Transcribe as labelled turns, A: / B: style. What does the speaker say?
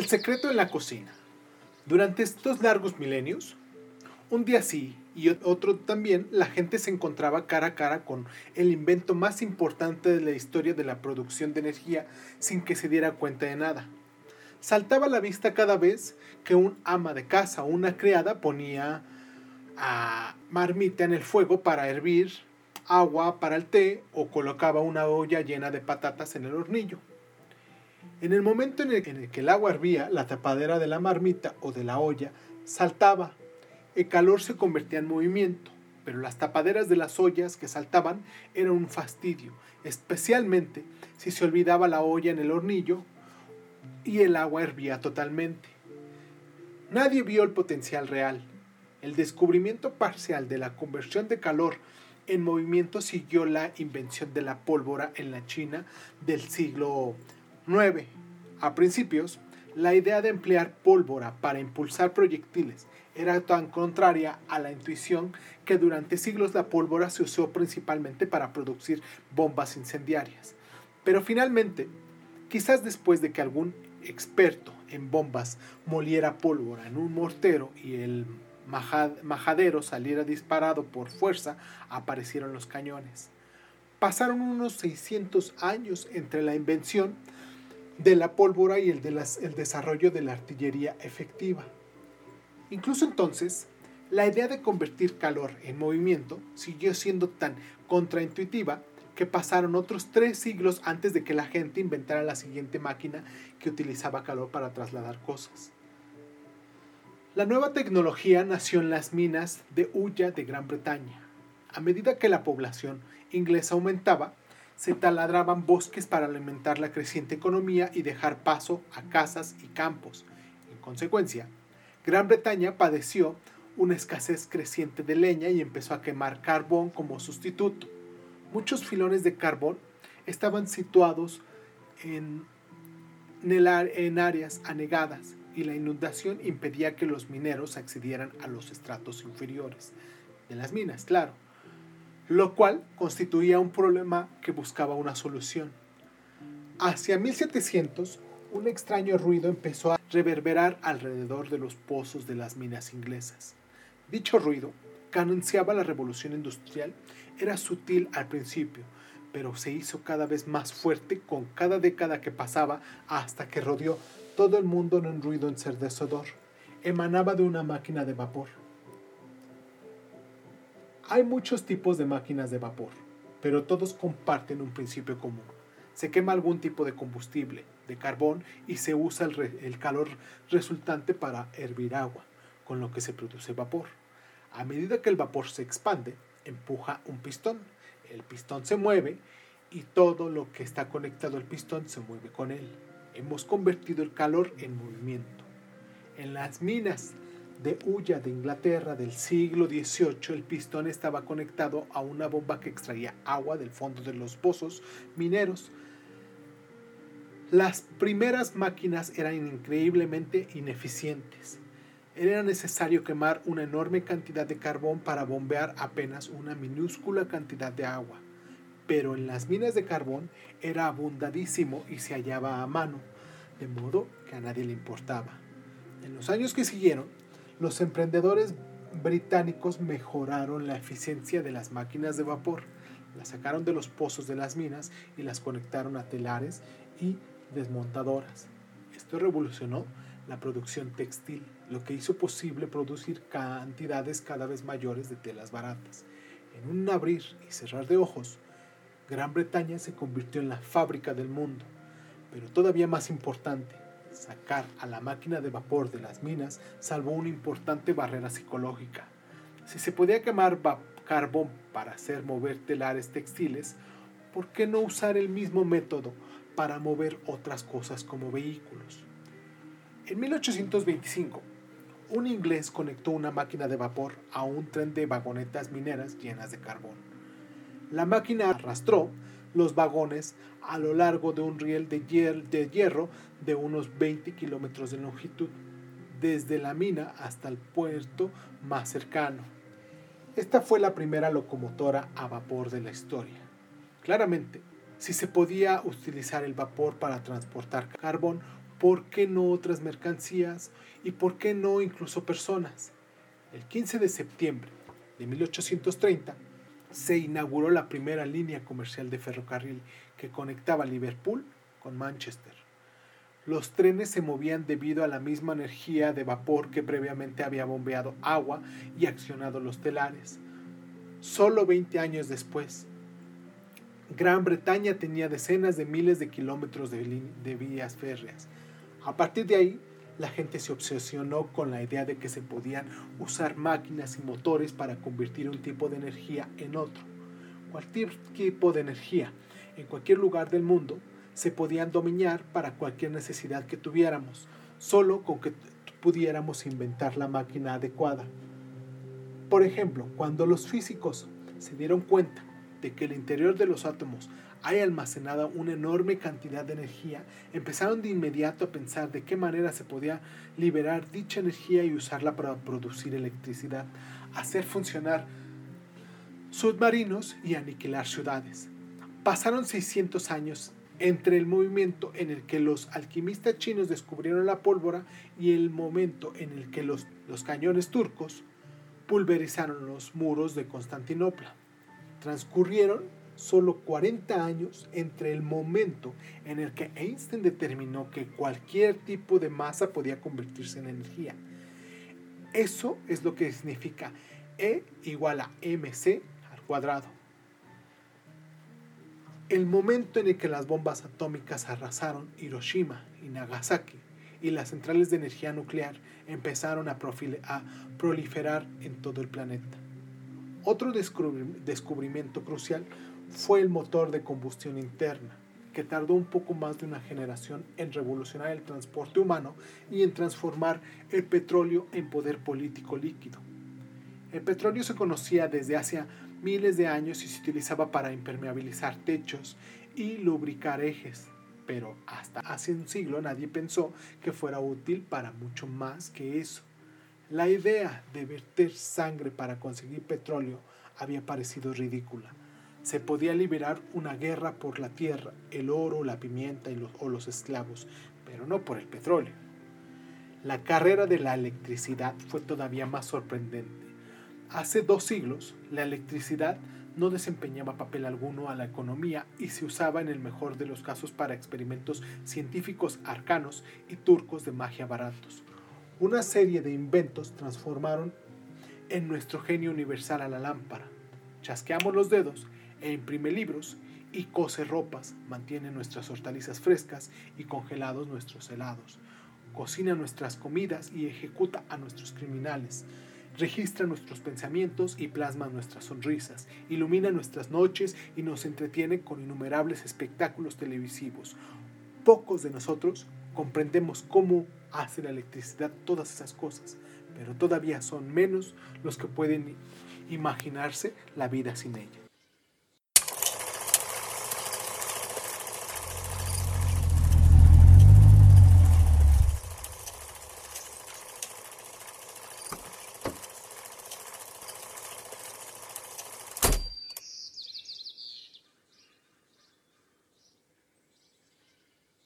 A: El secreto en la cocina. Durante estos largos milenios, un día sí y otro también, la gente se encontraba cara a cara con el invento más importante de la historia de la producción de energía sin que se diera cuenta de nada. Saltaba a la vista cada vez que un ama de casa o una criada ponía a marmita en el fuego para hervir agua para el té o colocaba una olla llena de patatas en el hornillo. En el momento en el, que el agua hervía, la tapadera de la marmita o de la olla saltaba. El calor se convertía en movimiento, pero las tapaderas de las ollas que saltaban eran un fastidio, especialmente si se olvidaba la olla en el hornillo y el agua hervía totalmente. Nadie vio el potencial real. El descubrimiento parcial de la conversión de calor en movimiento siguió la invención de la pólvora en la China del siglo 9. A principios, la idea de emplear pólvora para impulsar proyectiles era tan contraria a la intuición que durante siglos la pólvora se usó principalmente para producir bombas incendiarias. Pero finalmente, quizás después de que algún experto en bombas moliera pólvora en un mortero y el majadero saliera disparado por fuerza, aparecieron los cañones. Pasaron unos 600 años entre la invención de la pólvora y el, de el desarrollo de la artillería efectiva. Incluso entonces, la idea de convertir calor en movimiento siguió siendo tan contraintuitiva que pasaron otros tres siglos antes de que la gente inventara la siguiente máquina que utilizaba calor para trasladar cosas. La nueva tecnología nació en las minas de Hulla de Gran Bretaña. A medida que la población inglesa aumentaba, se taladraban bosques para alimentar la creciente economía y dejar paso a casas y campos. En consecuencia, Gran Bretaña padeció una escasez creciente de leña y empezó a quemar carbón como sustituto. Muchos filones de carbón estaban situados en, en áreas anegadas y la inundación impedía que los mineros accedieran a los estratos inferiores de las minas, claro lo cual constituía un problema que buscaba una solución. Hacia 1700, un extraño ruido empezó a reverberar alrededor de los pozos de las minas inglesas. Dicho ruido, que anunciaba la revolución industrial, era sutil al principio, pero se hizo cada vez más fuerte con cada década que pasaba hasta que rodeó todo el mundo en un ruido ensordecedor. Emanaba de una máquina de vapor. Hay muchos tipos de máquinas de vapor, pero todos comparten un principio común. Se quema algún tipo de combustible, de carbón, y se usa el, calor resultante para hervir agua, con lo que se produce vapor. A medida que el vapor se expande, empuja un pistón. El pistón se mueve y todo lo que está conectado al pistón se mueve con él. Hemos convertido el calor en movimiento. En las minas de Hulla de Inglaterra del siglo XVIII, el pistón estaba conectado a una bomba que extraía agua del fondo de los pozos mineros. Las primeras máquinas eran increíblemente ineficientes. Era necesario quemar una enorme cantidad de carbón para bombear apenas una minúscula cantidad de agua. Pero en las minas de carbón era abundadísimo y se hallaba a mano, de modo que a nadie le importaba. En los años que siguieron, los emprendedores británicos mejoraron la eficiencia de las máquinas de vapor, las sacaron de los pozos de las minas y las conectaron a telares y desmontadoras. Esto revolucionó la producción textil, lo que hizo posible producir cantidades cada vez mayores de telas baratas. En un abrir y cerrar de ojos, Gran Bretaña se convirtió en la fábrica del mundo, pero todavía más importante, sacar a la máquina de vapor de las minas salvó una importante barrera psicológica. Si se podía quemar carbón para hacer mover telares textiles, ¿por qué no usar el mismo método para mover otras cosas como vehículos? En 1825, un inglés conectó una máquina de vapor a un tren de vagonetas mineras llenas de carbón. La máquina arrastró los vagones a lo largo de un riel de, hierro de unos 20 kilómetros de longitud, desde la mina hasta el puerto más cercano. Esta fue la primera locomotora a vapor de la historia. Claramente, si se podía utilizar el vapor para transportar carbón, ¿Por qué no otras mercancías? ¿Y por qué no incluso personas? El 15 de septiembre de 1830 se inauguró la primera línea comercial de ferrocarril que conectaba Liverpool con Manchester. Los trenes se movían debido a la misma energía de vapor que previamente había bombeado agua y accionado los telares. Solo 20 años después, Gran Bretaña tenía decenas de miles de kilómetros de, de vías férreas. A partir de ahí, la gente se obsesionó con la idea de que se podían usar máquinas y motores para convertir un tipo de energía en otro. Cualquier tipo de energía, en cualquier lugar del mundo, se podían dominar para cualquier necesidad que tuviéramos, solo con que pudiéramos inventar la máquina adecuada. Por ejemplo, cuando los físicos se dieron cuenta de que el interior de los átomos hay almacenada una enorme cantidad de energía, empezaron de inmediato a pensar de qué manera se podía liberar dicha energía y usarla para producir electricidad, hacer funcionar submarinos y aniquilar ciudades. Pasaron 600 años entre el movimiento en el que los alquimistas chinos descubrieron la pólvora y el momento en el que los, los cañones turcos pulverizaron los muros de Constantinopla. Transcurrieron solo 40 años entre el momento en el que Einstein determinó que cualquier tipo de masa podía convertirse en energía. Eso es lo que significa E igual a mc al cuadrado. El momento en el que las bombas atómicas arrasaron Hiroshima y Nagasaki y las centrales de energía nuclear empezaron a, a proliferar en todo el planeta. Otro descubrimiento crucial fue el motor de combustión interna, que tardó un poco más de una generación en revolucionar el transporte humano y en transformar el petróleo en poder político líquido. El petróleo se conocía desde hace miles de años y se utilizaba para impermeabilizar techos y lubricar ejes, pero hasta hace un siglo nadie pensó que fuera útil para mucho más que eso. La idea de verter sangre para conseguir petróleo había parecido ridícula se podía liberar una guerra por la tierra, el oro, la pimienta y los, o los esclavos, pero no por el petróleo. La carrera de la electricidad fue todavía más sorprendente. Hace dos siglos, la electricidad no desempeñaba papel alguno a la economía y se usaba en el mejor de los casos para experimentos científicos arcanos y turcos de magia baratos. Una serie de inventos transformaron en nuestro genio universal a la lámpara. Chasqueamos los dedos e imprime libros y cose ropas, mantiene nuestras hortalizas frescas y congelados nuestros helados, cocina nuestras comidas y ejecuta a nuestros criminales, registra nuestros pensamientos y plasma nuestras sonrisas, ilumina nuestras noches y nos entretiene con innumerables espectáculos televisivos. Pocos de nosotros comprendemos cómo hace la electricidad todas esas cosas, pero todavía son menos los que pueden imaginarse la vida sin ella.